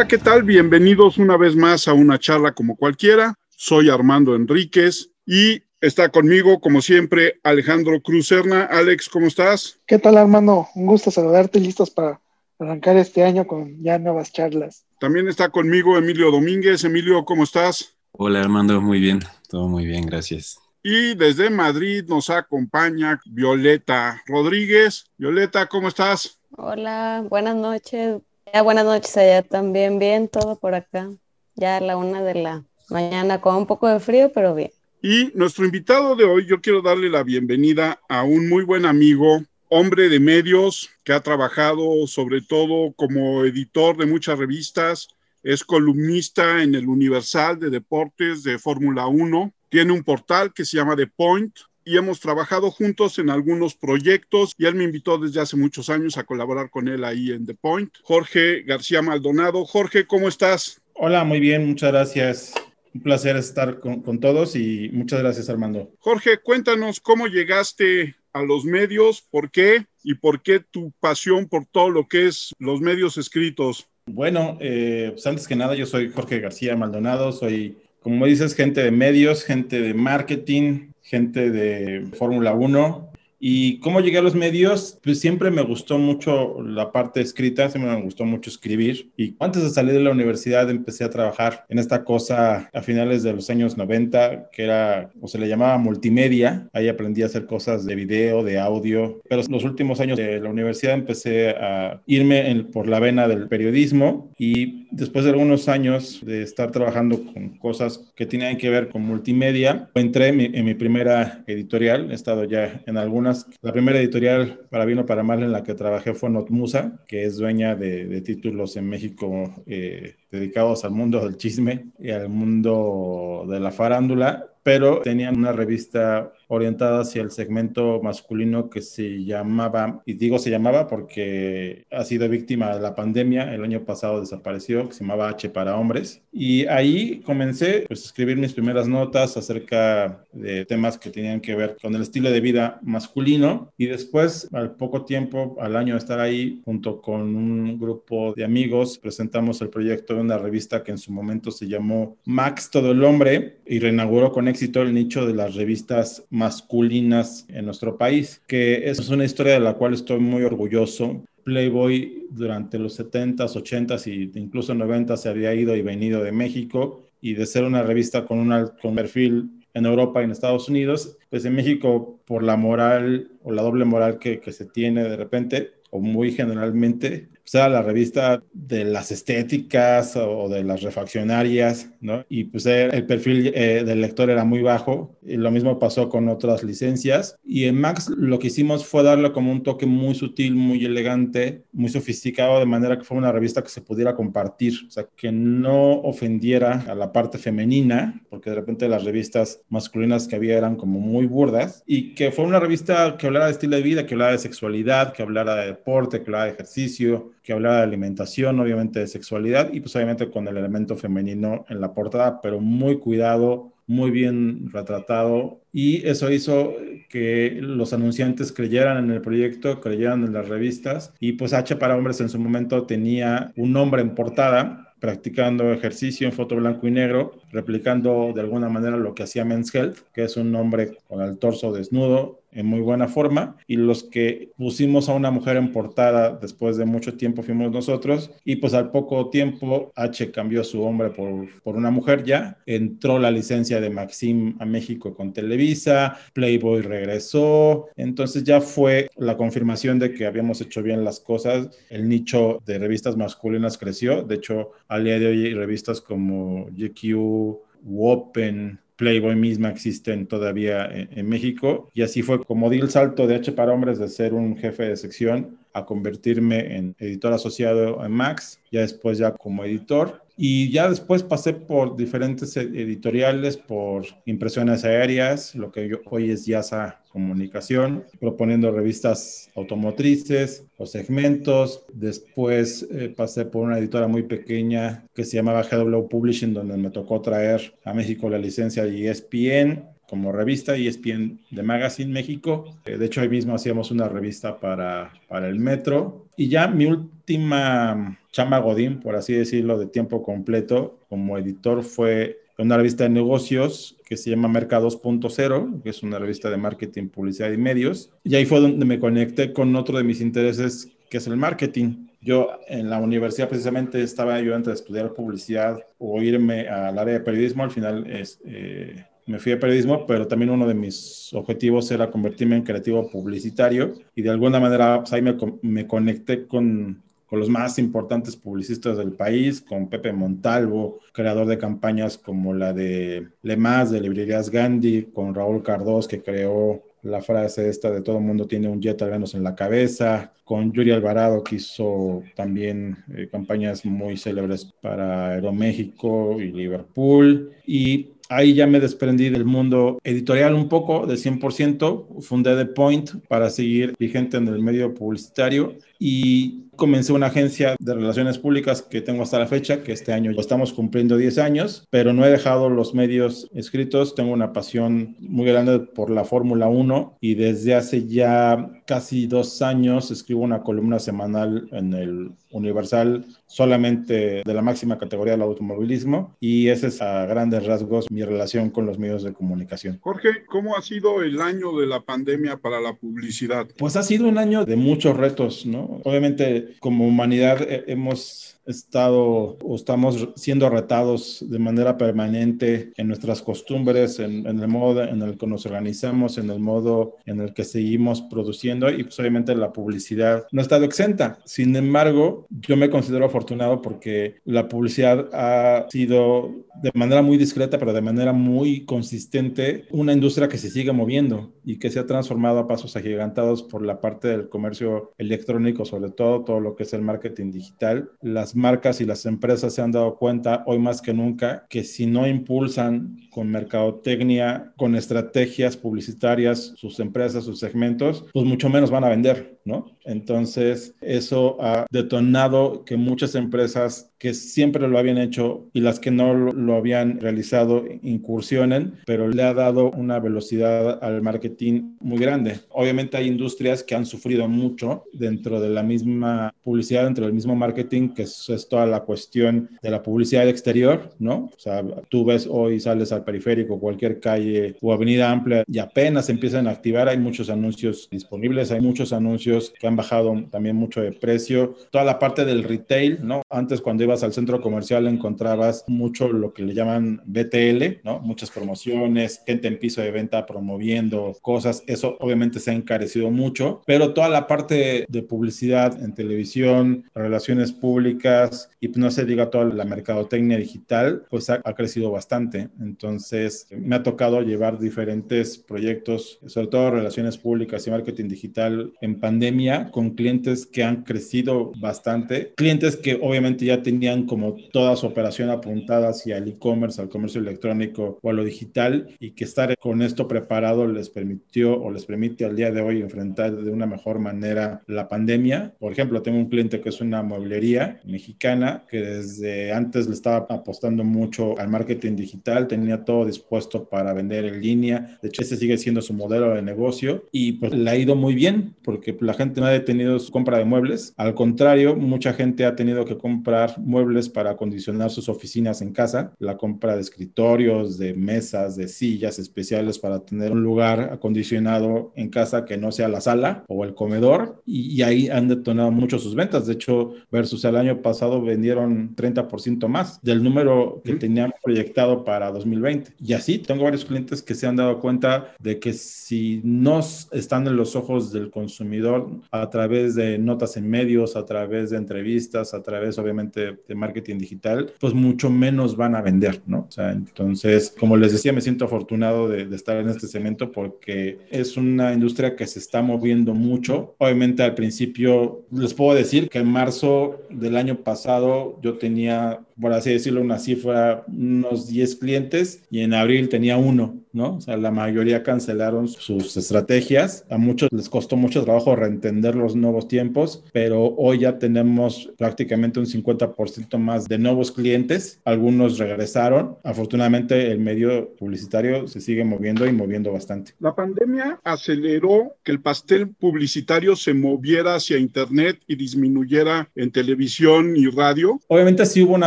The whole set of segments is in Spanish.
Hola, ¿qué tal? Bienvenidos una vez más a una charla como cualquiera. Soy Armando Enríquez y está conmigo, como siempre, Alejandro Cruzerna. Alex, ¿cómo estás? ¿Qué tal, Armando? Un gusto saludarte, listos para arrancar este año con ya nuevas charlas. También está conmigo Emilio Domínguez. Emilio, ¿cómo estás? Hola, Armando, muy bien, todo muy bien, gracias. Y desde Madrid nos acompaña Violeta Rodríguez. Violeta, ¿cómo estás? Hola, buenas noches. Buenas noches allá también, bien, todo por acá. Ya a la una de la mañana con un poco de frío, pero bien. Y nuestro invitado de hoy, yo quiero darle la bienvenida a un muy buen amigo, hombre de medios, que ha trabajado sobre todo como editor de muchas revistas, es columnista en el Universal de Deportes de Fórmula 1, tiene un portal que se llama The Point y hemos trabajado juntos en algunos proyectos y él me invitó desde hace muchos años a colaborar con él ahí en The Point. Jorge García Maldonado. Jorge, ¿cómo estás? Hola, muy bien, muchas gracias. Un placer estar con, con todos y muchas gracias Armando. Jorge, cuéntanos cómo llegaste a los medios, por qué y por qué tu pasión por todo lo que es los medios escritos. Bueno, eh, pues antes que nada, yo soy Jorge García Maldonado, soy como dices, gente de medios, gente de marketing, gente de Fórmula 1. ¿Y cómo llegué a los medios? Pues siempre me gustó mucho la parte escrita, siempre me gustó mucho escribir. Y antes de salir de la universidad empecé a trabajar en esta cosa a finales de los años 90, que era, o se le llamaba multimedia. Ahí aprendí a hacer cosas de video, de audio. Pero los últimos años de la universidad empecé a irme por la vena del periodismo y después de algunos años de estar trabajando con cosas que tenían que ver con multimedia, entré en mi, primera editorial. He estado ya en algunas la primera editorial, para bien o para mal, en la que trabajé fue Notmusa, que es dueña de, títulos en México eh, dedicados al mundo del chisme y al mundo de la farándula pero tenían una revista orientada hacia el segmento masculino que se llamaba, y digo se llamaba porque ha sido víctima de la pandemia, el año pasado desapareció, que se llamaba H para hombres, y ahí comencé pues, a escribir mis primeras notas acerca de temas que tenían que ver con el estilo de vida masculino, y después, al poco tiempo, al año de estar ahí, junto con un grupo de amigos, presentamos el proyecto de una revista que en su momento se llamó Max Todo el Hombre, y reinauguró con éxito el nicho de las revistas masculinas en nuestro país, que es una historia de la cual estoy muy orgulloso. Playboy durante los 70s, 80s e incluso 90s se había ido y venido de México y de ser una revista con un perfil en Europa y en Estados Unidos, pues en México por la moral o la doble moral que se tiene de repente o muy generalmente, sea la revista de las estéticas o de las refaccionarias, ¿no? Y pues el perfil eh, del lector era muy bajo, y lo mismo pasó con otras licencias. Y en Max lo que hicimos fue darle como un toque muy sutil, muy elegante, muy sofisticado, de manera que fue una revista que se pudiera compartir, o sea, que no ofendiera a la parte femenina, porque de repente las revistas masculinas que había eran como muy burdas, y que fue una revista que hablara de estilo de vida, que hablara de sexualidad, que hablara de deporte, que hablara de ejercicio, que hablaba de alimentación, obviamente de sexualidad y pues obviamente con el elemento femenino en la portada, pero muy cuidado, muy bien retratado. Y eso hizo que los anunciantes creyeran en el proyecto, creyeran en las revistas. Y pues H para hombres en su momento tenía un nombre en portada practicando ejercicio en foto blanco y negro, replicando de alguna manera lo que hacía Men's Health, que es un hombre con el torso desnudo en muy buena forma. Y los que pusimos a una mujer en portada después de mucho tiempo fuimos nosotros. Y pues al poco tiempo H cambió su hombre por, por una mujer ya, entró la licencia de Maxim a México con Televisa, Playboy regresó, entonces ya fue la confirmación de que habíamos hecho bien las cosas, el nicho de revistas masculinas creció, de hecho al día de hoy revistas como GQ, Open, Playboy misma existen todavía en, México. Y así fue como di el salto de H para hombres de ser un jefe de sección a convertirme en editor asociado en Max, ya después ya como editor. Y ya después pasé por diferentes editoriales, por impresiones aéreas, lo que hoy es YASA Comunicación, proponiendo revistas automotrices o segmentos. Después eh, pasé por una editora muy pequeña que se llamaba GW Publishing, donde me tocó traer a México la licencia de ESPN como revista ESPN de Magazine México. Eh, de hecho, ahí mismo hacíamos una revista para, para el Metro. Y ya mi última chamba Godín, por así decirlo, de tiempo completo como editor fue una revista de negocios que se llama Mercados 2.0, que es una revista de marketing, publicidad y medios. Y ahí fue donde me conecté con otro de mis intereses, que es el marketing. Yo en la universidad precisamente estaba yo de estudiar publicidad o irme al área de periodismo. Al final eh, me fui a periodismo, pero también uno de mis objetivos era convertirme en creativo publicitario y de alguna manera pues, ahí me conecté con, con los más importantes publicistas del país, con Pepe Montalvo, creador de campañas como la de Lemas, de Librerías Gandhi, con Raúl Cardós, que creó la frase esta de todo mundo tiene un jet al menos en la cabeza, con Yuri Alvarado que hizo también eh, campañas muy célebres para Aeroméxico y Liverpool. Y ahí ya me desprendí del mundo editorial un poco, de 100%, fundé The Point para seguir vigente en el medio publicitario. Y comencé una agencia de relaciones públicas que tengo hasta la fecha, que este año estamos cumpliendo 10 años, pero no he dejado los medios escritos. Tengo una pasión muy grande por la Fórmula 1 y desde hace ya casi dos años escribo una columna semanal en el Universal solamente de la máxima categoría del automovilismo y ese es a grandes rasgos mi relación con los medios de comunicación. Jorge, ¿cómo ha sido el año de la pandemia para la publicidad? Pues ha sido un año de muchos retos, ¿no? Obviamente como humanidad eh, hemos estado o estamos siendo retados de manera permanente en nuestras costumbres, en, el modo en el que nos organizamos, en el modo en el que seguimos produciendo y pues obviamente la publicidad no ha estado exenta. Sin embargo, yo me considero afortunado porque la publicidad ha sido de manera muy discreta, pero de manera muy consistente, una industria que se sigue moviendo y que se ha transformado a pasos agigantados por la parte del comercio electrónico, sobre todo todo lo que es el marketing digital. Las marcas y las empresas se han dado cuenta hoy más que nunca que si no impulsan con mercadotecnia, con estrategias publicitarias sus empresas, sus segmentos, pues mucho menos van a vender, ¿no? Entonces, eso ha detonado que muchas empresas que siempre lo habían hecho y las que no lo habían realizado incursionen, pero le ha dado una velocidad al marketing muy grande. Obviamente hay industrias que han sufrido mucho dentro de la misma publicidad, dentro del mismo marketing, que es, es toda la cuestión de la publicidad exterior, ¿no? O sea, tú ves hoy sales al periférico, cualquier calle o avenida amplia y apenas empiezan a activar, hay muchos anuncios disponibles, hay muchos anuncios que han bajado también mucho de precio. Toda la parte del retail, ¿no? Antes cuando ibas al centro comercial encontrabas mucho lo que le llaman BTL, ¿no? Muchas promociones, gente en piso de venta promoviendo cosas. Eso obviamente se ha encarecido mucho, pero toda la parte de publicidad en televisión, relaciones públicas y no se diga toda la mercadotecnia digital, pues ha, ha crecido bastante. Entonces, me ha tocado llevar diferentes proyectos, sobre todo relaciones públicas y marketing digital en pandemia con clientes que han crecido bastante, clientes que obviamente ya tenían como toda su operación apuntada hacia el e-commerce, al comercio electrónico o a lo digital y que estar con esto preparado les permitió o les permite al día de hoy enfrentar de una mejor manera la pandemia. Por ejemplo, tengo un cliente que es una mueblería mexicana que desde antes le estaba apostando mucho al marketing digital, tenía todo dispuesto para vender en línea. De hecho, ese sigue siendo su modelo de negocio y pues le ha ido muy bien porque la gente no ha detenido su compra de muebles. Al contrario, mucha gente ha tenido que comprar muebles para acondicionar sus oficinas en casa, la compra de escritorios, de mesas, de sillas especiales para tener un lugar acondicionado en casa que no sea la sala o el comedor y, ahí han detonado mucho sus ventas. De hecho, versus el año pasado vendieron 30% más del número que tenían proyectado para 2020. Y así tengo varios clientes que se han dado cuenta de que si no están en los ojos del consumidor a través de notas en medios, a través de entrevistas, a través obviamente de marketing digital, pues mucho menos van a vender, ¿no? O sea, entonces, como les decía, me siento afortunado de, de estar en este segmento porque es una industria que se está moviendo mucho. Obviamente al principio les puedo decir que en marzo del año pasado yo tenía por así decirlo, una cifra, unos 10 clientes y en abril tenía uno. ¿No? O sea, la mayoría cancelaron sus estrategias. A muchos les costó mucho trabajo reentender los nuevos tiempos, pero hoy ya tenemos prácticamente un 50% más de nuevos clientes. Algunos regresaron. Afortunadamente, el medio publicitario se sigue moviendo y moviendo bastante. La pandemia aceleró que el pastel publicitario se moviera hacia Internet y disminuyera en televisión y radio. Obviamente sí hubo una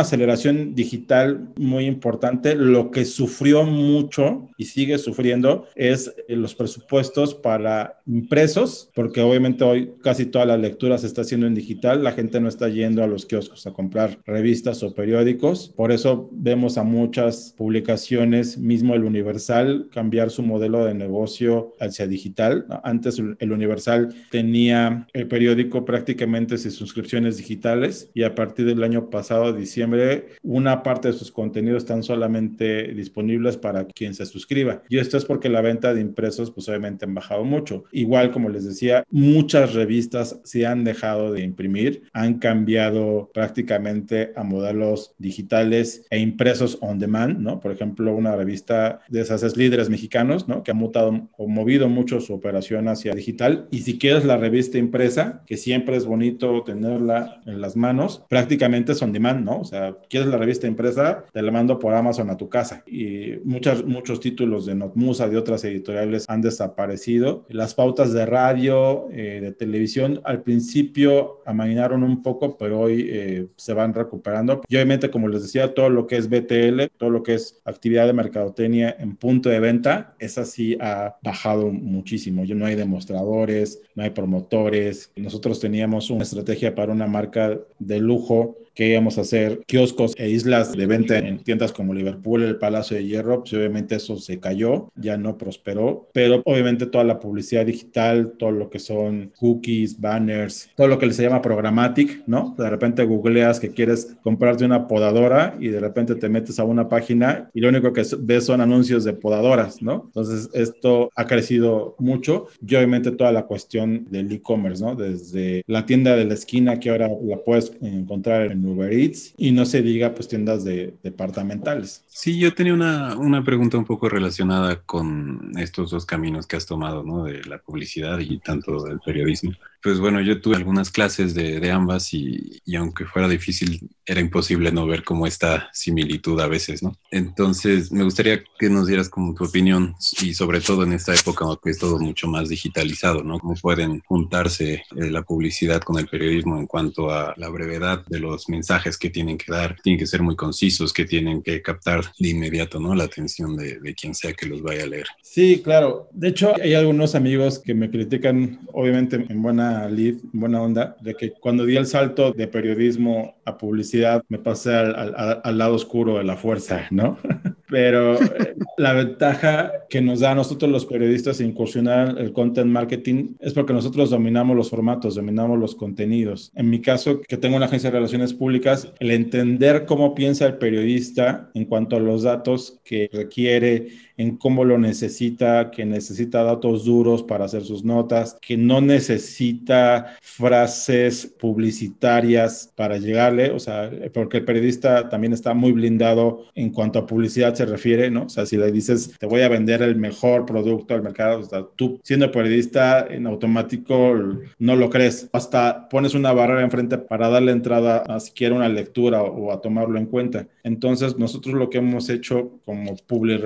aceleración digital muy importante. Lo que sufrió mucho y sigue sufriendo es eh, los presupuestos para impresos, porque obviamente hoy casi toda la lectura se está haciendo en digital. La gente no está yendo a los kioscos a comprar revistas o periódicos. Por eso vemos a muchas publicaciones, mismo el Universal, cambiar su modelo de negocio hacia digital. Antes el Universal tenía el periódico prácticamente sin suscripciones digitales y a partir del año pasado, diciembre, una parte de sus contenidos están solamente disponibles para quien se suscriba. Y esto es porque la venta de impresos, pues obviamente han bajado mucho. Igual, como les decía, muchas revistas se han dejado de imprimir, han cambiado prácticamente a modelos digitales e impresos on demand, ¿no? Por ejemplo, una revista de esas es Líderes Mexicanos, ¿no? Que ha mutado o movido mucho su operación hacia digital. Y si quieres la revista impresa, que siempre es bonito tenerla en las manos, prácticamente es on demand, ¿no? O sea, quieres la revista impresa, te la mando por Amazon a tu casa. Y muchas, muchos títulos de Notmusa, de otras editoriales, han desaparecido. Las pautas de radio, eh, de televisión, al principio amainaron un poco, pero hoy eh, se van recuperando. Y obviamente, como les decía, todo lo que es BTL, todo lo que es actividad de mercadotecnia en punto de venta, esa sí ha bajado muchísimo. Ya no hay demostradores, no hay promotores. Nosotros teníamos una estrategia para una marca de lujo que íbamos a hacer kioscos e islas de venta en tiendas como Liverpool, el Palacio de Hierro, pues obviamente eso se cayó, ya no prosperó, pero obviamente toda la publicidad digital, todo lo que son cookies, banners, todo lo que se llama programmatic, ¿no? De repente googleas que quieres comprarte una podadora y de repente te metes a una página y lo único que ves son anuncios de podadoras, ¿no? Entonces esto ha crecido mucho y obviamente toda la cuestión del e-commerce, ¿no? Desde la tienda de la esquina que ahora la puedes encontrar en Uber Eats y no se diga pues tiendas de departamentales. Sí, yo tenía una, una pregunta un poco relacionada con estos dos caminos que has tomado, ¿no? De la publicidad y tanto del periodismo. Pues bueno, yo tuve algunas clases de, de ambas y, y, aunque fuera difícil, era imposible no ver como esta similitud a veces, ¿no? Entonces, me gustaría que nos dieras como tu opinión y sobre todo en esta época que es todo mucho más digitalizado, ¿no? ¿Cómo pueden juntarse eh, la publicidad con el periodismo en cuanto a la brevedad de los mensajes que tienen que dar? Tienen que ser muy concisos, que tienen que captar de inmediato, ¿no? La atención de, de quien sea que los vaya a leer. Sí, claro. De hecho, hay algunos amigos que me critican, obviamente en buena lead, buena onda, de que cuando di el salto de periodismo a publicidad me pasé al, al, al lado oscuro de la fuerza, ¿no? Pero eh, la ventaja que nos da a nosotros los periodistas incursionar el content marketing es porque nosotros dominamos los formatos, dominamos los contenidos. En mi caso, que tengo una agencia de relaciones públicas, el entender cómo piensa el periodista en cuanto a los datos que requiere, en cómo lo necesita, que necesita datos duros para hacer sus notas, que no necesita frases publicitarias para llegarle, o sea, porque el periodista también está muy blindado en cuanto a publicidad se refiere, ¿no? O sea, si le dices, te voy a vender el mejor producto al mercado, o sea, tú siendo periodista en automático no lo crees, hasta pones una barrera enfrente para darle entrada a siquiera una lectura o a tomarlo en cuenta. Entonces, nosotros lo que hemos hecho como public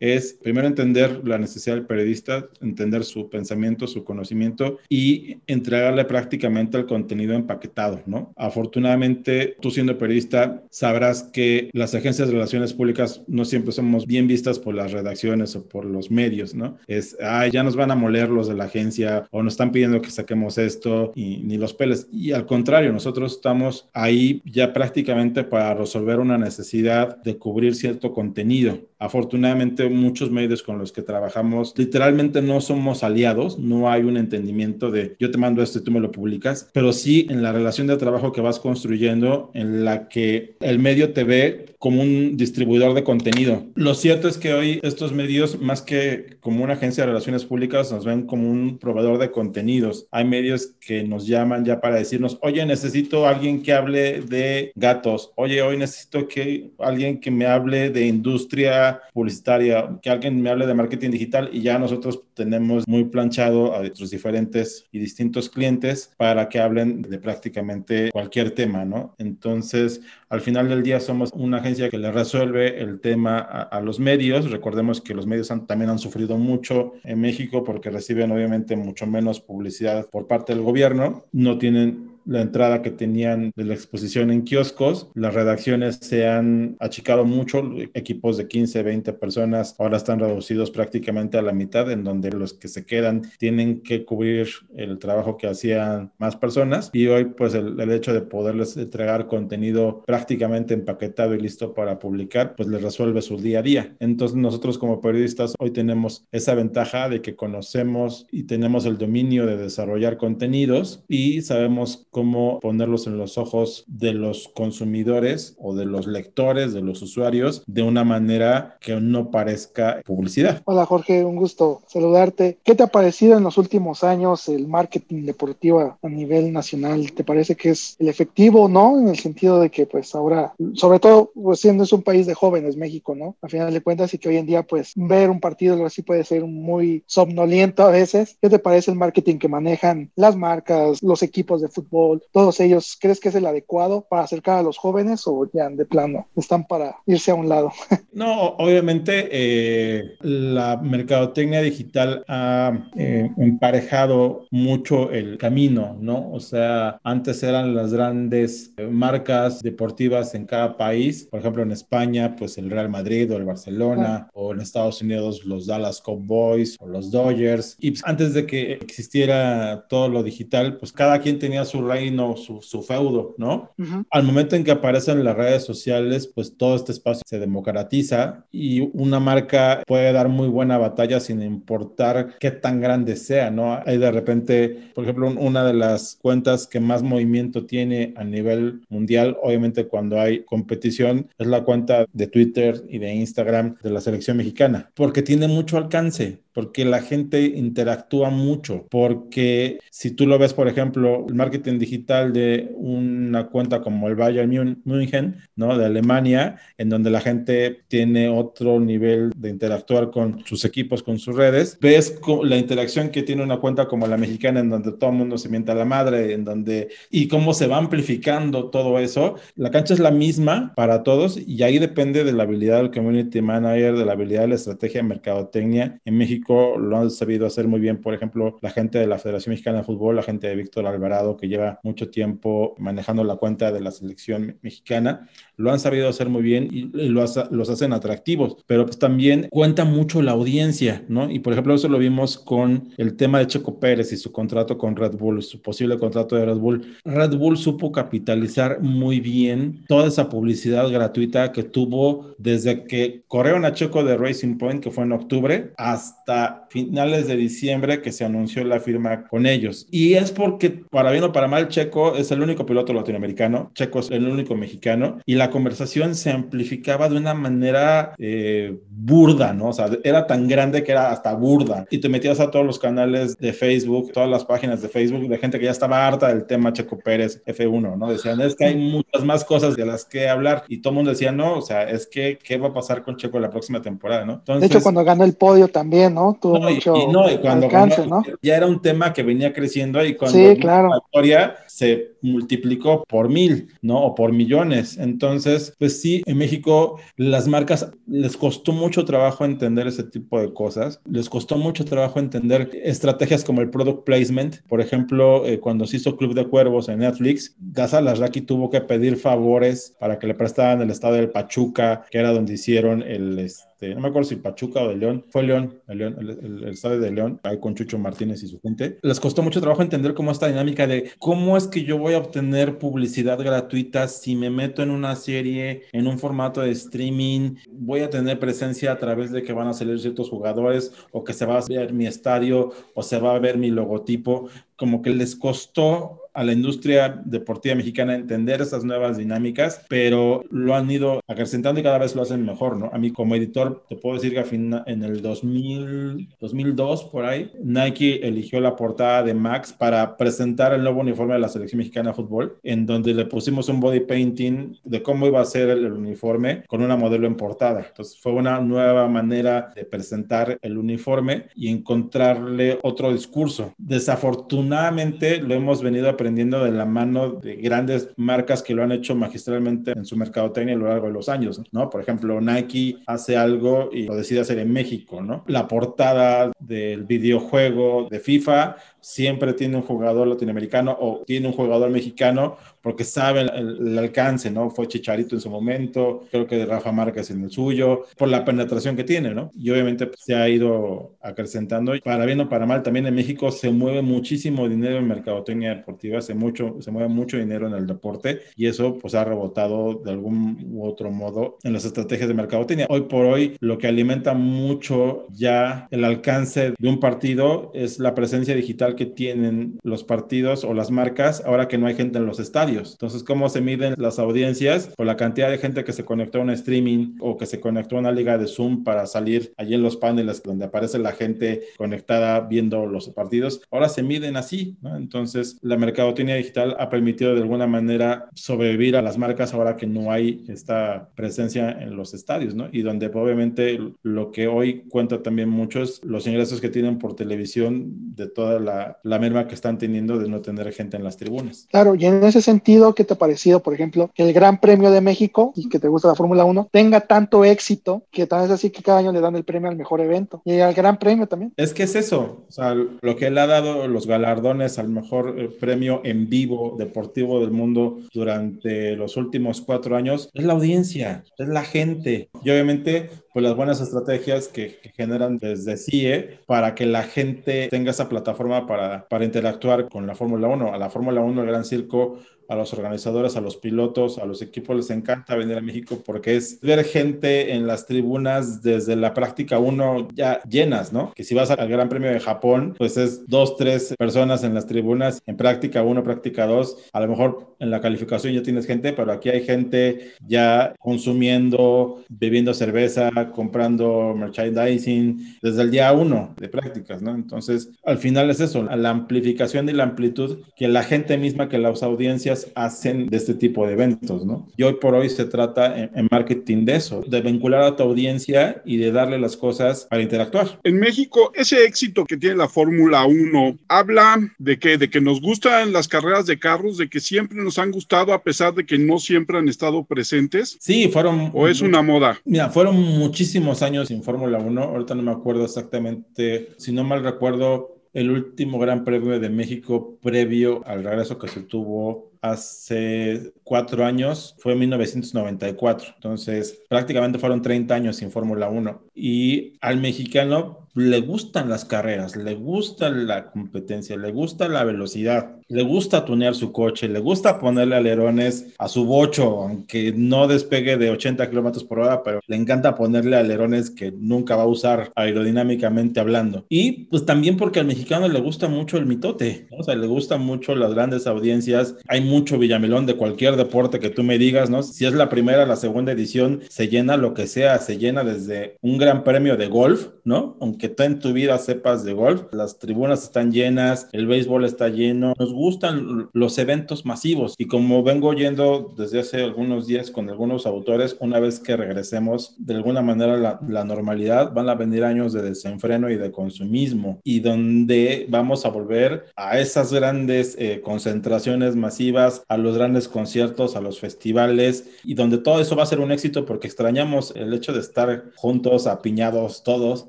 es primero entender la necesidad del periodista, entender su pensamiento, su conocimiento y entregarle prácticamente el contenido empaquetado, ¿no? Afortunadamente, tú siendo periodista, sabrás que las agencias de relaciones públicas no siempre somos bien vistas por las redacciones o por los medios, ¿no? Es, ay, ya nos van a moler los de la agencia o nos están pidiendo que saquemos esto ni los peles. Y al contrario, nosotros estamos ahí ya prácticamente para resolver una necesidad de cubrir cierto contenido. Afortunadamente, muchos medios con los que trabajamos literalmente no somos aliados, no hay un entendimiento de yo te mando esto y tú me lo publicas, pero sí en la relación de trabajo que vas construyendo en la que el medio te ve como un distribuidor de contenido. Lo cierto es que hoy estos medios, más que como una agencia de relaciones públicas, nos ven como un proveedor de contenidos. Hay medios que nos llaman ya para decirnos, oye, necesito alguien que hable de gatos. Oye, hoy necesito que alguien que me hable de industria publicitaria, que alguien me hable de marketing digital y ya nosotros tenemos muy planchado a nuestros diferentes y distintos clientes para que hablen de prácticamente cualquier tema, ¿no? Entonces, al final del día somos una agencia que le resuelve el tema a, los medios. Recordemos que los medios también han sufrido mucho en México porque reciben obviamente mucho menos publicidad por parte del gobierno. No tienen la entrada que tenían de la exposición en kioscos. Las redacciones se han achicado mucho, equipos de 15, 20 personas ahora están reducidos prácticamente a la mitad, en donde los que se quedan tienen que cubrir el trabajo que hacían más personas. Y hoy, pues, el, el hecho de poderles entregar contenido prácticamente empaquetado y listo para publicar, pues les resuelve su día a día. Entonces, nosotros como periodistas hoy tenemos esa ventaja de que conocemos y tenemos el dominio de desarrollar contenidos y sabemos cómo ponerlos en los ojos de los consumidores o de los lectores, de los usuarios, de una manera que no parezca publicidad. Hola Jorge, un gusto saludarte. ¿Qué te ha parecido en los últimos años el marketing deportivo a nivel nacional? ¿Te parece que es el efectivo, no? En el sentido de que pues ahora, sobre todo pues siendo es un país de jóvenes México, ¿no? A final de cuentas y que hoy en día pues ver un partido así puede ser muy somnoliento a veces. ¿Qué te parece el marketing que manejan las marcas, los equipos de fútbol? Todos ellos, ¿crees que es el adecuado para acercar a los jóvenes o ya de plano están para irse a un lado? No, obviamente eh, la mercadotecnia digital ha eh, emparejado mucho el camino, ¿no? O sea, antes eran las grandes eh, marcas deportivas en cada país, por ejemplo en España, pues el Real Madrid o el Barcelona, o en Estados Unidos los Dallas Cowboys o los Dodgers. Y pues, antes de que existiera todo lo digital, pues cada quien tenía su reino, su, su feudo, ¿no? Al momento en que aparecen las redes sociales, pues todo este espacio se democratiza y una marca puede dar muy buena batalla sin importar qué tan grande sea, ¿no? Hay de repente, por ejemplo, una de las cuentas que más movimiento tiene a nivel mundial, obviamente cuando hay competición, es la cuenta de Twitter y de Instagram de la selección mexicana, porque tiene mucho alcance porque la gente interactúa mucho, porque si tú lo ves, por ejemplo, el marketing digital de una cuenta como el Bayern München, ¿no? De Alemania, en donde la gente tiene otro nivel de interactuar con sus equipos, con sus redes, ves la interacción que tiene una cuenta como la mexicana, en donde todo el mundo se mienta a la madre, en donde, y cómo se va amplificando todo eso. La cancha es la misma para todos y ahí depende de la habilidad del community manager, de la habilidad de la estrategia de mercadotecnia en México lo han sabido hacer muy bien, por ejemplo, la gente de la Federación Mexicana de Fútbol, la gente de Víctor Alvarado, que lleva mucho tiempo manejando la cuenta de la selección mexicana, lo han sabido hacer muy bien y, los hacen atractivos, pero pues también cuenta mucho la audiencia, ¿no? Y por ejemplo, eso lo vimos con el tema de Checo Pérez y su contrato con Red Bull, su posible contrato de Red Bull. Red Bull supo capitalizar muy bien toda esa publicidad gratuita que tuvo desde que corrieron a Checo de Racing Point, que fue en octubre, hasta finales de diciembre que se anunció la firma con ellos. Y es porque, para bien o para mal, Checo es el único piloto latinoamericano, Checo es el único mexicano, y la conversación se amplificaba de una manera eh, burda, ¿no? O sea, era tan grande que era hasta burda. Y te metías a todos los canales de Facebook, todas las páginas de Facebook de gente que ya estaba harta del tema Checo Pérez F1, ¿no? Decían, es que hay muchas más cosas de las que hablar. Y todo el mundo decía, no, o sea, es que, ¿qué va a pasar con Checo la próxima temporada, ¿no? Entonces, de hecho, cuando ganó el podio también, ¿no? Tuvo mucho y, no, y cuando alcance, ¿no? Ya era un tema que venía creciendo y cuando sí, claro. la historia se multiplicó por mil, ¿no? O por millones. Entonces, pues sí, en México las marcas les costó mucho trabajo entender ese tipo de cosas. Les costó mucho trabajo entender estrategias como el product placement. Por ejemplo, eh, cuando se hizo Club de Cuervos en Netflix, Gaza Lasraki tuvo que pedir favores para que le prestaran el estado del Pachuca, que era donde hicieron el este, no me acuerdo si Pachuca o de León, fue León, el, León, el, estadio de León, ahí con Chucho Martínez y su gente. Les costó mucho trabajo entender cómo esta dinámica de cómo es que yo voy a obtener publicidad gratuita si me meto en una serie, en un formato de streaming, voy a tener presencia a través de que van a salir ciertos jugadores o que se va a ver mi estadio o se va a ver mi logotipo, como que les costó a la industria deportiva mexicana a entender esas nuevas dinámicas, pero lo han ido acrecentando y cada vez lo hacen mejor, ¿no? A mí como editor te puedo decir que en el 2000, 2002 por ahí, Nike eligió la portada de Max para presentar el nuevo uniforme de la selección mexicana de fútbol, en donde le pusimos un body painting de cómo iba a ser el, uniforme con una modelo en portada. Entonces fue una nueva manera de presentar el uniforme y encontrarle otro discurso. Desafortunadamente lo hemos venido aprendiendo de la mano de grandes marcas que lo han hecho magistralmente en su mercadotecnia a lo largo de los años, ¿no? Por ejemplo, Nike hace algo y lo decide hacer en México, ¿no? La portada del videojuego de FIFA siempre tiene un jugador latinoamericano o tiene un jugador mexicano porque sabe el, alcance, ¿no? Fue Chicharito en su momento, creo que Rafa Márquez en el suyo, por la penetración que tiene, ¿no? Y obviamente pues, se ha ido acrecentando. Para bien o para mal, también en México se mueve muchísimo dinero en mercadotecnia deportiva, se, mucho, se mueve mucho dinero en el deporte y eso pues ha rebotado de algún u otro modo en las estrategias de mercadotecnia. Hoy por hoy lo que alimenta mucho ya el alcance de un partido es la presencia digital que tienen los partidos o las marcas ahora que no hay gente en los estadios. Entonces, ¿cómo se miden las audiencias? Por la cantidad de gente que se conectó a un streaming o que se conectó a una liga de Zoom para salir allí en los paneles donde aparece la gente conectada viendo los partidos. Ahora se miden así, ¿no? Entonces, la mercadotecnia digital ha permitido de alguna manera sobrevivir a las marcas ahora que no hay esta presencia en los estadios, ¿no? Y donde obviamente lo que hoy cuenta también muchos los ingresos que tienen por televisión de toda la, la merma que están teniendo de no tener gente en las tribunas. Claro, y en ese sentido, ¿qué te ha parecido, por ejemplo, que el Gran Premio de México y que te gusta la Fórmula 1 tenga tanto éxito que tal vez así que cada año le dan el premio al mejor evento y al Gran Premio también? Es que es eso, o sea, lo que él ha dado los galardones al mejor eh, premio en vivo deportivo del mundo durante los últimos cuatro años es la audiencia, es la gente y obviamente pues las buenas estrategias que, generan desde CIE para que la gente tenga esa plataforma para, para interactuar con la Fórmula 1. A la Fórmula 1, el Gran Circo, a los organizadores, a los pilotos, a los equipos les encanta venir a México porque es ver gente en las tribunas desde la práctica 1 ya llenas, ¿no? Que si vas al Gran Premio de Japón, pues es dos, tres personas en las tribunas, en práctica 1, práctica 2, a lo mejor en la calificación ya tienes gente, pero aquí hay gente ya consumiendo, bebiendo cerveza, comprando merchandising desde el día 1 de prácticas, ¿no? Entonces, al final es eso, la amplificación y la amplitud que la gente misma, que las audiencias hacen de este tipo de eventos, ¿no? Y hoy por hoy se trata en, marketing de eso, de vincular a tu audiencia y de darle las cosas para interactuar. En México, ese éxito que tiene la Fórmula 1 habla de que, de que nos gustan las carreras de carros, de que siempre nos han gustado a pesar de que no siempre han estado presentes. Sí, fueron... ¿O es una moda? Mira, fueron muchísimos años sin Fórmula 1, ahorita no me acuerdo exactamente, si no mal recuerdo, el último Gran Premio de México previo al regreso que se tuvo hace cuatro años fue en 1994. Entonces, prácticamente fueron 30 años sin Fórmula 1. Y al mexicano le gustan las carreras, le gusta la competencia, le gusta la velocidad, le gusta tunear su coche, le gusta ponerle alerones a su bocho, aunque no despegue de 80 kilómetros por hora, pero le encanta ponerle alerones que nunca va a usar aerodinámicamente hablando. Y pues también porque al mexicano le gusta mucho el mitote, o sea, le gustan mucho las grandes audiencias. Hay mucho Villamelón de cualquier deporte que tú me digas, ¿no? Si es la primera, la segunda edición, se llena lo que sea, se llena desde un gran premio de golf, ¿no? Aunque tú en tu vida sepas de golf. Las tribunas están llenas, el béisbol está lleno. Nos gustan los eventos masivos y como vengo oyendo desde hace algunos días con algunos autores, una vez que regresemos de alguna manera la, la normalidad, van a venir años de desenfreno y de consumismo y donde vamos a volver a esas grandes eh, concentraciones masivas, a los grandes conciertos, a los festivales y donde todo eso va a ser un éxito porque extrañamos el hecho de estar juntos, apiñados todos,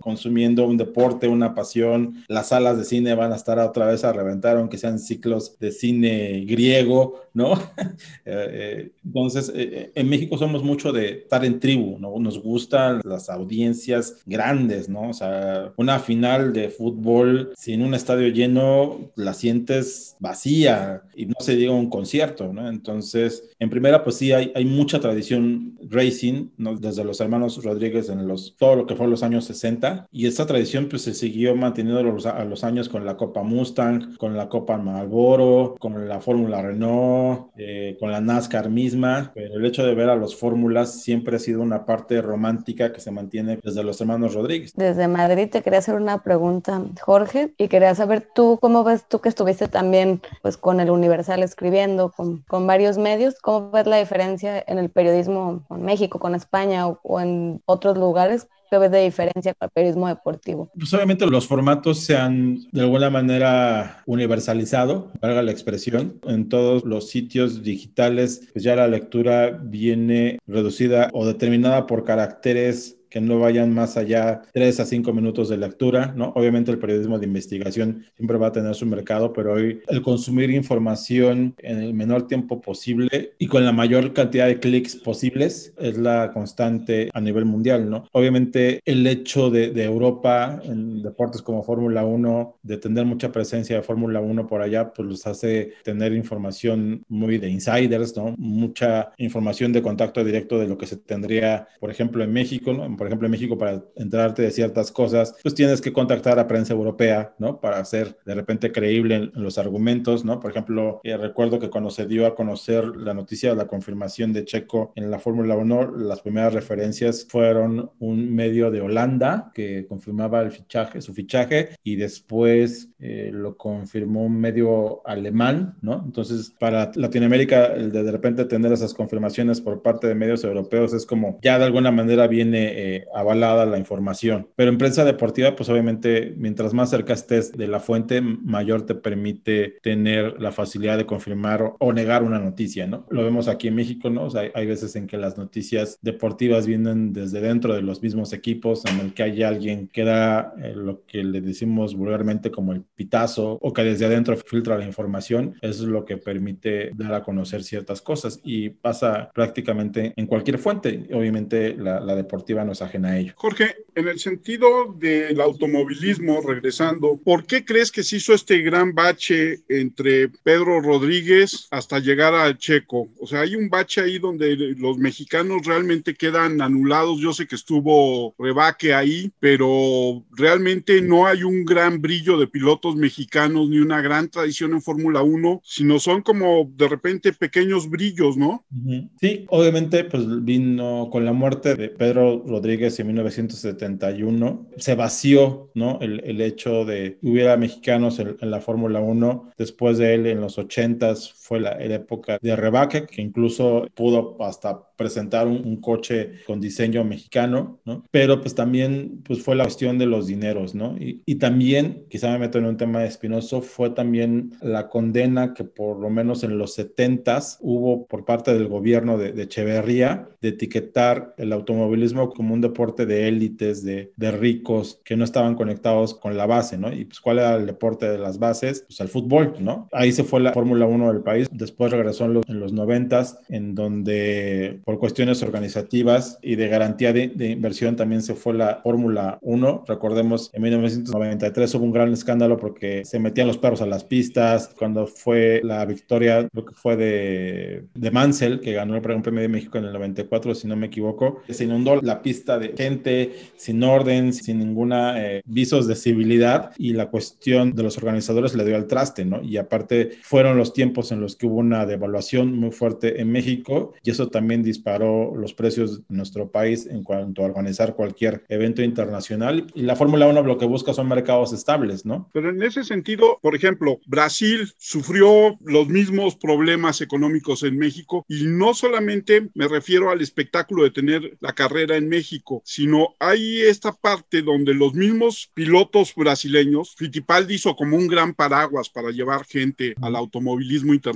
consumiendo un deporte, una pasión. Las salas de cine van a estar otra vez a reventar, aunque sean ciclos de cine griego, ¿no? Eh, eh, entonces, eh, en México somos mucho de estar en tribu, ¿no? Nos gustan las audiencias grandes, ¿no? O sea, una final de fútbol sin un estadio lleno la sientes vacía y no se diga un concierto, ¿no? Entonces, en primera, pues sí, hay, hay mucha tradición racing, ¿no? Desde los hermanos Rodríguez en los, todo lo que fue los años 60, y esta tradición pues se siguió manteniendo a los, años con la Copa Mustang, con la Copa Marlboro, con la Fórmula Renault, eh, con la NASCAR misma, pero el hecho de ver a los fórmulas siempre ha sido una parte romántica que se mantiene desde los hermanos Rodríguez. Desde Madrid te quería hacer una pregunta, Jorge, y quería saber tú cómo ves tú que estuviste también pues con el Universal escribiendo, con, varios medios, ¿cómo ves la diferencia en el periodismo con México, con España o en otros lugares? ¿Qué ves de diferencia con el periodismo deportivo? Pues obviamente los formatos se han de alguna manera universalizado, valga la expresión. En todos los sitios digitales, pues ya la lectura viene reducida o determinada por caracteres que no vayan más allá tres a cinco minutos de lectura, ¿no? Obviamente el periodismo de investigación siempre va a tener su mercado, pero hoy el consumir información en el menor tiempo posible y con la mayor cantidad de clics posibles es la constante a nivel mundial, ¿no? Obviamente el hecho de, de Europa en deportes como Fórmula 1, de tener mucha presencia de Fórmula 1 por allá, pues los hace tener información muy de insiders, ¿no? Mucha información de contacto directo de lo que se tendría, por ejemplo, en México, ¿no? Por ejemplo, en México, para enterarte de ciertas cosas, pues tienes que contactar a prensa europea, ¿no? Para ser de repente creíble en, los argumentos, ¿no? Por ejemplo, eh, recuerdo que cuando se dio a conocer la noticia de la confirmación de Checo en la Fórmula 1, las primeras referencias fueron un medio de Holanda que confirmaba el fichaje, su fichaje, y después eh, lo confirmó un medio alemán, ¿no? Entonces, para Latinoamérica, el de de repente tener esas confirmaciones por parte de medios europeos es como ya de alguna manera viene eh, avalada la información. Pero en prensa deportiva, pues obviamente, mientras más cerca estés de la fuente, mayor te permite tener la facilidad de confirmar o, negar una noticia, ¿no? Lo vemos aquí en México, ¿no? O sea, hay, veces en que las noticias deportivas vienen desde dentro de los mismos equipos, en el que hay alguien que da eh, lo que le decimos vulgarmente como el pitazo, o que desde adentro filtra la información. Eso es lo que permite dar a conocer ciertas cosas y pasa prácticamente en cualquier fuente. Obviamente la, la deportiva no Jorge, en el sentido del automovilismo, regresando, ¿por qué crees que se hizo este gran bache entre Pedro Rodríguez hasta llegar al Checo? O sea, hay un bache ahí donde los mexicanos realmente quedan anulados. Yo sé que estuvo rebaque ahí, pero realmente no hay un gran brillo de pilotos mexicanos ni una gran tradición en Fórmula 1, sino son como de repente pequeños brillos, ¿no? Sí, obviamente, pues vino con la muerte de Pedro Rodríguez en 1970 71, se vació, ¿no? El, el hecho de hubiera mexicanos en, en la Fórmula 1, después de él en los 80s fue la, la, época de Rebaque, que incluso pudo hasta presentar un, coche con diseño mexicano, ¿no? Pero pues también pues fue la cuestión de los dineros, ¿no? Y, y también, quizá me meto en un tema espinoso, fue también la condena que por lo menos en los 70s hubo por parte del gobierno de, de Echeverría de etiquetar el automovilismo como un deporte de élites, de, de, ricos, que no estaban conectados con la base, ¿no? Y pues cuál era el deporte de las bases, pues el fútbol, ¿no? Ahí se fue la Fórmula 1 del país, después regresó en los, en los 90s, en donde por cuestiones organizativas y de garantía de, de inversión también se fue la Fórmula 1. Recordemos, en 1993 hubo un gran escándalo porque se metían los perros a las pistas, cuando fue la victoria, creo que fue de, de Mansell, que ganó el Premio de México en el 94, si no me equivoco, se inundó la pista de gente, sin orden, sin ninguna eh, visos de civilidad y la cuestión de los organizadores le dio al traste, ¿no? Y aparte fueron los tiempos en los que hubo una devaluación muy fuerte en México y eso también disparó los precios de nuestro país en cuanto a organizar cualquier evento internacional y la Fórmula 1 lo que busca son mercados estables, ¿no? Pero en ese sentido, por ejemplo, Brasil sufrió los mismos problemas económicos en México y no solamente me refiero al espectáculo de tener la carrera en México, sino hay esta parte donde los mismos pilotos brasileños, Fittipaldi hizo como un gran paraguas para llevar gente al automovilismo internacional,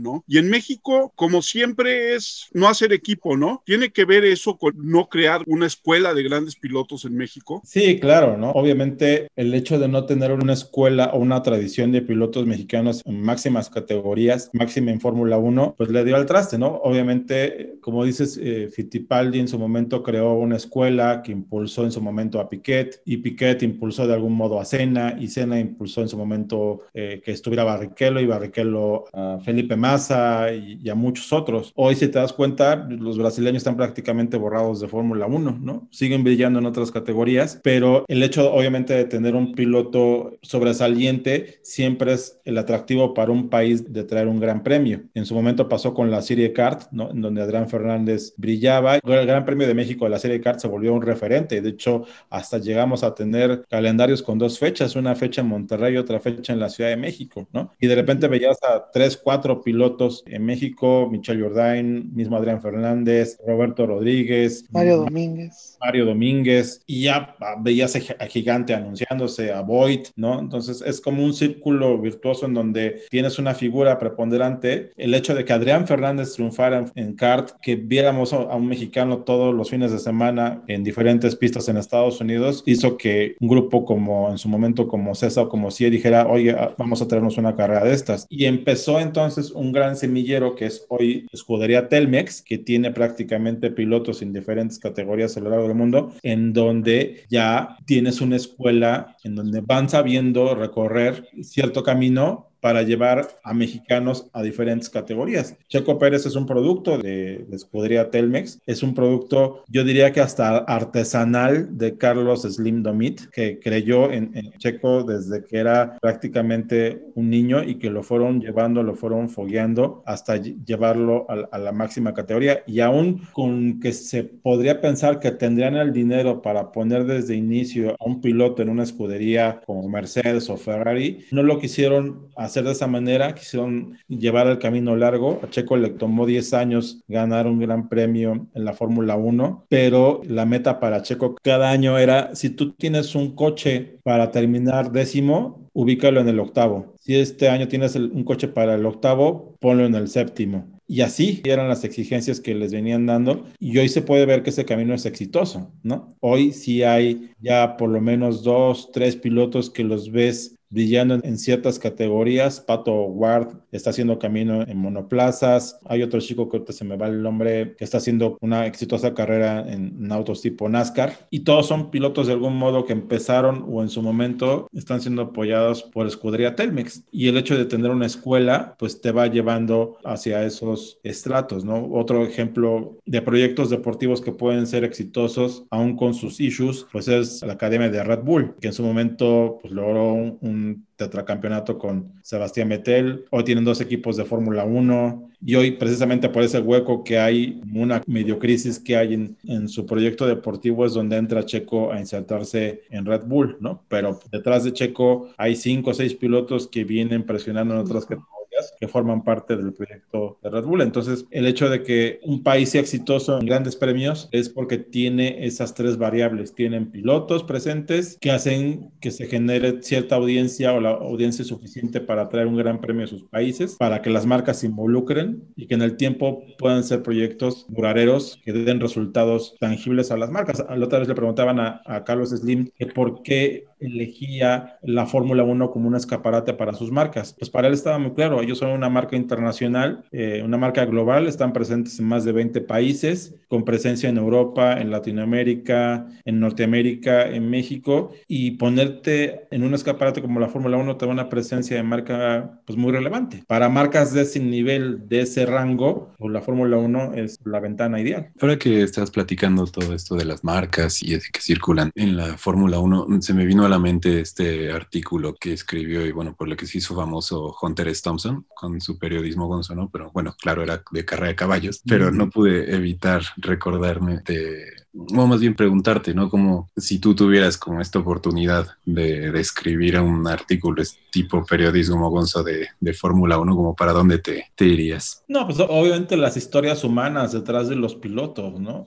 ¿no? Y en México, como siempre, es no hacer equipo, ¿no? ¿Tiene que ver eso con no crear una escuela de grandes pilotos en México? Sí, claro, ¿no? Obviamente el hecho de no tener una escuela o una tradición de pilotos mexicanos en máximas categorías, máxima en Fórmula 1, pues le dio al traste, ¿no? Obviamente, como dices, eh, Fittipaldi en su momento creó una escuela que impulsó en su momento a Piquet y Piquet impulsó de algún modo a Senna y Senna impulsó en su momento eh, que estuviera Barrichello y Barrichello a Felipe Massa y, a muchos otros. Hoy, si te das cuenta, los brasileños están prácticamente borrados de Fórmula 1, ¿no? Siguen brillando en otras categorías, pero el hecho, obviamente, de tener un piloto sobresaliente siempre es el atractivo para un país de traer un gran premio. En su momento pasó con la Serie Kart, ¿no? En donde Adrián Fernández brillaba. El Gran Premio de México de la Serie Kart se volvió un referente. De hecho, hasta llegamos a tener calendarios con dos fechas, una fecha en Monterrey y otra fecha en la Ciudad de México, ¿no? Y de repente veías a tres, cuatro pilotos en México, Michel Jordain, mismo Adrián Fernández, Roberto Rodríguez, Mario Domínguez. Mario Domínguez, y ya veías a Gigante anunciándose, a Void, ¿no? Entonces es como un círculo virtuoso en donde tienes una figura preponderante. El hecho de que Adrián Fernández triunfara en kart, que viéramos a un mexicano todos los fines de semana en diferentes pistas en Estados Unidos, hizo que un grupo como en su momento como César o como CIE dijera, oye, ah, vamos a traernos una carrera de estas. Y empezó entonces un gran semillero que es hoy Escudería Telmex, que tiene prácticamente pilotos en diferentes categorías a lo largo del mundo, en donde ya tienes una escuela en donde van sabiendo recorrer cierto camino para llevar a mexicanos a diferentes categorías. Checo Pérez es un producto de, de Escudería Telmex, es un producto, yo diría que hasta artesanal de Carlos Slim Domit, que creyó en, Checo desde que era prácticamente un niño y que lo fueron llevando, lo fueron fogueando hasta llevarlo a, a la máxima categoría. Y aún con que se podría pensar que tendrían el dinero para poner desde inicio a un piloto en una escudería como Mercedes o Ferrari, no lo quisieron hacer hacer de esa manera, quisieron llevar el camino largo. A Checo le tomó 10 años ganar un gran premio en la Fórmula 1, pero la meta para Checo cada año era, si tú tienes un coche para terminar décimo, ubícalo en el octavo. Si este año tienes un coche para el octavo, ponlo en el séptimo. Y así eran las exigencias que les venían dando. Y hoy se puede ver que ese camino es exitoso, ¿no? Hoy sí hay ya por lo menos dos, tres pilotos que los ves brillando en ciertas categorías. Pato Ward está haciendo camino en monoplazas. Hay otro chico que ahorita se me va el nombre que está haciendo una exitosa carrera en, autos tipo NASCAR. Y todos son pilotos de algún modo que empezaron o en su momento están siendo apoyados por Escudería Telmex. Y el hecho de tener una escuela, pues te va llevando hacia esos estratos, ¿no? Otro ejemplo de proyectos deportivos que pueden ser exitosos aún con sus issues, pues es la Academia de Red Bull, que en su momento pues, logró un tetracampeonato con Sebastián Vettel. Hoy tienen dos equipos de Fórmula 1 y hoy precisamente por ese hueco que hay, una medio crisis que hay en, en, su proyecto deportivo es donde entra Checo a insertarse en Red Bull, ¿no? Pero detrás de Checo hay cinco o seis pilotos que vienen presionando en otras categorías que forman parte del proyecto de Red Bull. Entonces, el hecho de que un país sea exitoso en grandes premios es porque tiene esas tres variables. Tienen pilotos presentes que hacen que se genere cierta audiencia o la audiencia suficiente para traer un gran premio a sus países, para que las marcas se involucren y que en el tiempo puedan ser proyectos duraderos que den resultados tangibles a las marcas. La otra vez le preguntaban a, a Carlos Slim que por qué elegía la Fórmula 1 como un escaparate para sus marcas. Pues para él estaba muy claro, ellos son una marca internacional, eh, una marca global, están presentes en más de 20 países, con presencia en Europa, en Latinoamérica, en Norteamérica, en México, y ponerte en un escaparate como la Fórmula 1 te da una presencia de marca pues muy relevante. Para marcas de ese nivel, de ese rango, pues la Fórmula 1 es la ventana ideal. Ahora que estás platicando todo esto de las marcas y que circulan en la Fórmula 1, se me vino a la mente este artículo que escribió y bueno, por lo que se hizo famoso Hunter S. Thompson con su periodismo gonzo, Pero bueno, claro, era de carrera de caballos, pero no pude evitar recordarme de o más bien preguntarte, ¿no? Como si tú tuvieras como esta oportunidad de, escribir un artículo tipo periodismo Gonzo de, de Fórmula 1, como para dónde te, te irías. No, pues obviamente las historias humanas detrás de los pilotos, ¿no?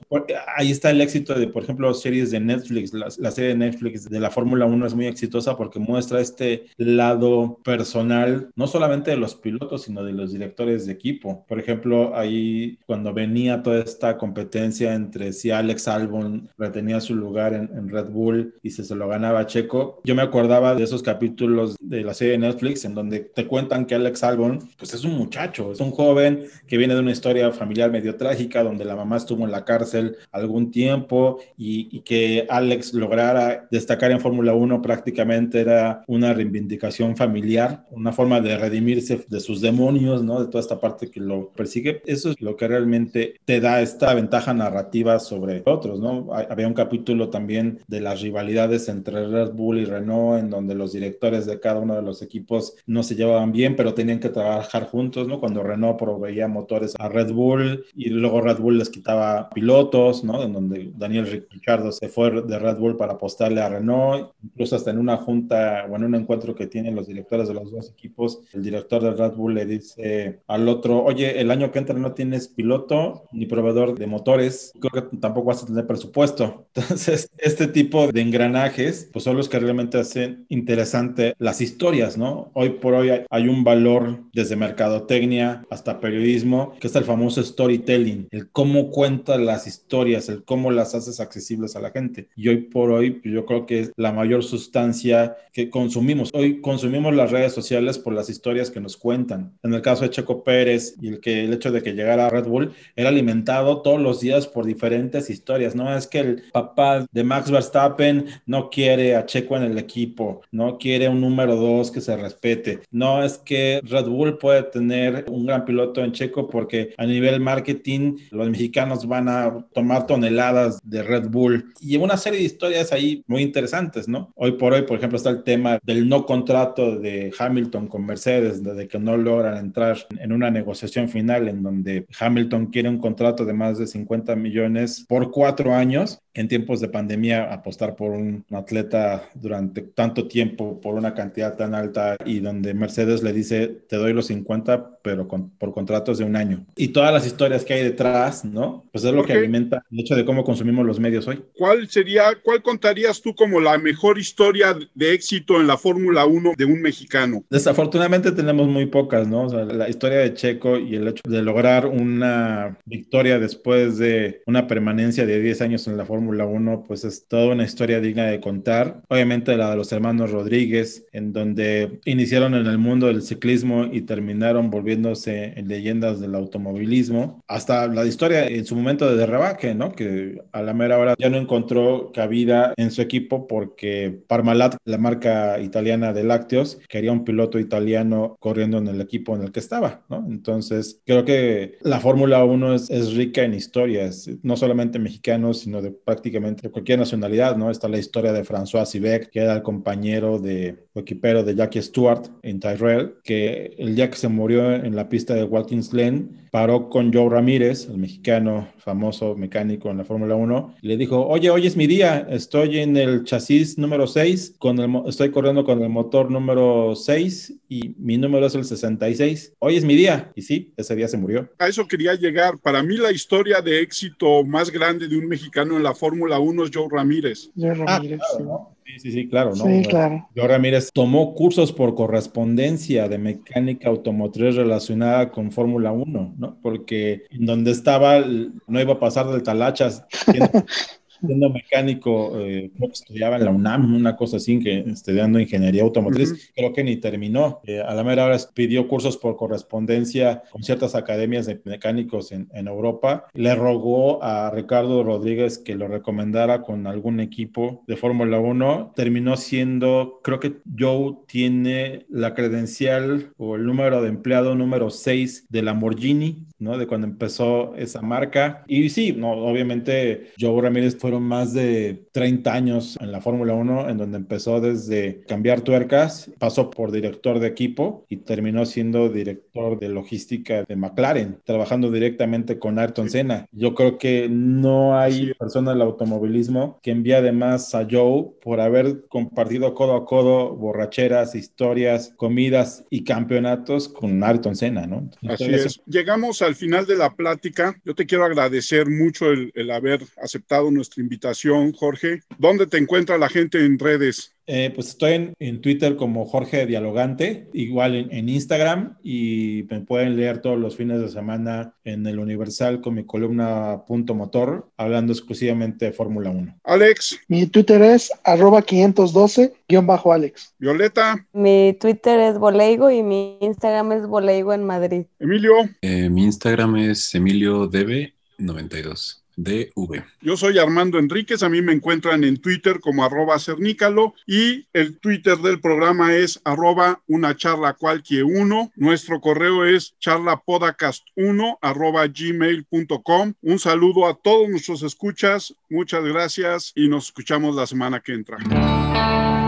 Ahí está el éxito de, por ejemplo, series de Netflix. La, la serie de Netflix de la Fórmula 1 es muy exitosa porque muestra este lado personal, no solamente de los pilotos, sino de los directores de equipo. Por ejemplo, ahí cuando venía toda esta competencia entre si Alex Albon retenía su lugar en, Red Bull y si se lo ganaba Checo, yo me acordaba de esos capítulos de la serie de Netflix en donde te cuentan que Alex Albon, pues es un muchacho, es un joven que viene de una historia familiar medio trágica donde la mamá estuvo en la cárcel algún tiempo y, y que Alex lograra destacar en Fórmula 1 prácticamente era una reivindicación familiar, una forma de redimirse de sus demonios, ¿no? De toda esta parte que lo persigue. Eso es lo que realmente te da esta ventaja narrativa sobre otros, ¿no? Había un capítulo también de las rivalidades entre Red Bull y Renault, en donde los directores de cada uno de los equipos no se llevaban bien, pero tenían que trabajar juntos, ¿no? Cuando Renault proveía motores a Red Bull y luego Red Bull les quitaba pilotos, ¿no? En donde Daniel Ricciardo se fue de Red Bull para apostarle a Renault, incluso hasta en una junta o en un encuentro que tienen los directores de los dos equipos, el director de Red Bull le dice al otro, oye, el año que entra no tienes piloto ni proveedor de motores, creo que tampoco vas a tener presupuesto. Entonces, este tipo de engranajes, pues son los que realmente hacen interesante las historias, ¿no? Hoy por hoy hay un valor desde mercadotecnia hasta periodismo, que es el famoso storytelling, el cómo cuentas las historias, el cómo las haces accesibles a la gente. Y hoy por hoy, pues, yo creo que es la mayor sustancia que consumimos. Hoy consumimos las redes sociales por las historias que nos cuentan. En el caso de Checo Pérez y el que el hecho de que llegara a Red Bull era alimentado todos los días por diferentes historias. No es que el papá de Max Verstappen no quiere a Checo en el equipo, no quiere un número dos que se respete. No es que Red Bull puede tener un gran piloto en Checo porque a nivel marketing los mexicanos van a tomar toneladas de Red Bull y una serie de historias ahí muy interesantes, ¿no? Hoy por hoy, por ejemplo, está el tema del no contrato de Hamilton con Mercedes, de que no logran entrar en una negociación final en donde Hamilton quiere un contrato de más de 50 millones por cuatro años en tiempos de pandemia apostar por un atleta durante tanto tiempo por una cantidad tan alta y donde Mercedes le dice te doy los 50 pero por contratos de un año y todas las historias que hay detrás no pues es lo que alimenta el hecho de cómo consumimos los medios hoy. ¿cuál sería cuál contarías tú como la mejor historia de éxito en la Fórmula 1 de un mexicano desafortunadamente tenemos muy pocas no o sea, la historia de Checo y el hecho de lograr una victoria después de una permanencia de 10 años en la Fórmula Fórmula 1, pues es toda una historia digna de contar. Obviamente la de los hermanos Rodríguez, en donde iniciaron en el mundo del ciclismo y terminaron volviéndose en leyendas del automovilismo. Hasta la historia en su momento de Derrabaque, ¿no? Que a la mera hora ya no encontró cabida en su equipo porque Parmalat, la marca italiana de lácteos, quería un piloto italiano corriendo en el equipo en el que estaba, ¿no? Entonces, creo que la Fórmula 1 es, es rica en historias, no solamente mexicanos, sino de prácticamente cualquier nacionalidad, ¿no? Está la historia de François Sivek, que era el compañero de equipero de Jackie Stewart en Tyrell, que el día que se murió en la pista de Watkins Glen, paró con Joe Ramírez, el mexicano famoso mecánico en la Fórmula 1, y le dijo, oye, hoy es mi día, estoy en el chasis número 6, con el, estoy corriendo con el motor número 6 y mi número es el 66. Hoy es mi día. Y sí, ese día se murió. A eso quería llegar. Para mí la historia de éxito más grande de un mexicano en la Fórmula 1 es Joe Ramírez. Joe Ramírez, ah, claro, Sí, sí, sí, claro, ¿no? Sí, claro. Yo Ramírez tomó cursos por correspondencia de mecánica automotriz relacionada con Fórmula 1, ¿no? Porque en donde estaba no iba a pasar del talachas. siendo mecánico, eh, estudiaba en la UNAM, una cosa así, que estudiando ingeniería automotriz, creo que ni terminó. Eh, a la mera hora pidió cursos por correspondencia con ciertas academias de mecánicos en, en, Europa. Le rogó a Ricardo Rodríguez que lo recomendara con algún equipo de Fórmula 1. Terminó siendo, creo que Joe tiene la credencial o el número de empleado número 6 de Lamborghini, ¿no? De cuando empezó esa marca. Y sí, no, obviamente Joe Ramírez fueron más de 30 años en la Fórmula 1, en donde empezó desde cambiar tuercas, pasó por director de equipo y terminó siendo director de logística de McLaren, trabajando directamente con Ayrton Senna. Yo creo que no hay persona del automovilismo que envíe además a Joe por haber compartido codo a codo borracheras, historias, comidas y campeonatos con Ayrton Senna, ¿no? Así es. Llegamos al final de la plática. Yo te quiero agradecer mucho el, el haber aceptado nuestra invitación, Jorge. ¿Dónde te encuentra la gente en redes? Eh, pues estoy en, Twitter como Jorge Dialogante, igual en, Instagram y me pueden leer todos los fines de semana en el Universal con mi columna Punto Motor, hablando exclusivamente de Fórmula 1. Alex. Mi Twitter es arroba 512-Alex. Violeta. Mi Twitter es Boleigo y mi Instagram es Boleigo en Madrid. Emilio. Eh, mi Instagram es Emilio 92 Yo soy Armando Enríquez, a mí me encuentran en Twitter como arroba cernícalo y el Twitter del programa es arroba una charla cualquier uno. Nuestro correo es charlapodcast1 arroba gmail.com. Un saludo a todos nuestros escuchas, muchas gracias y nos escuchamos la semana que entra.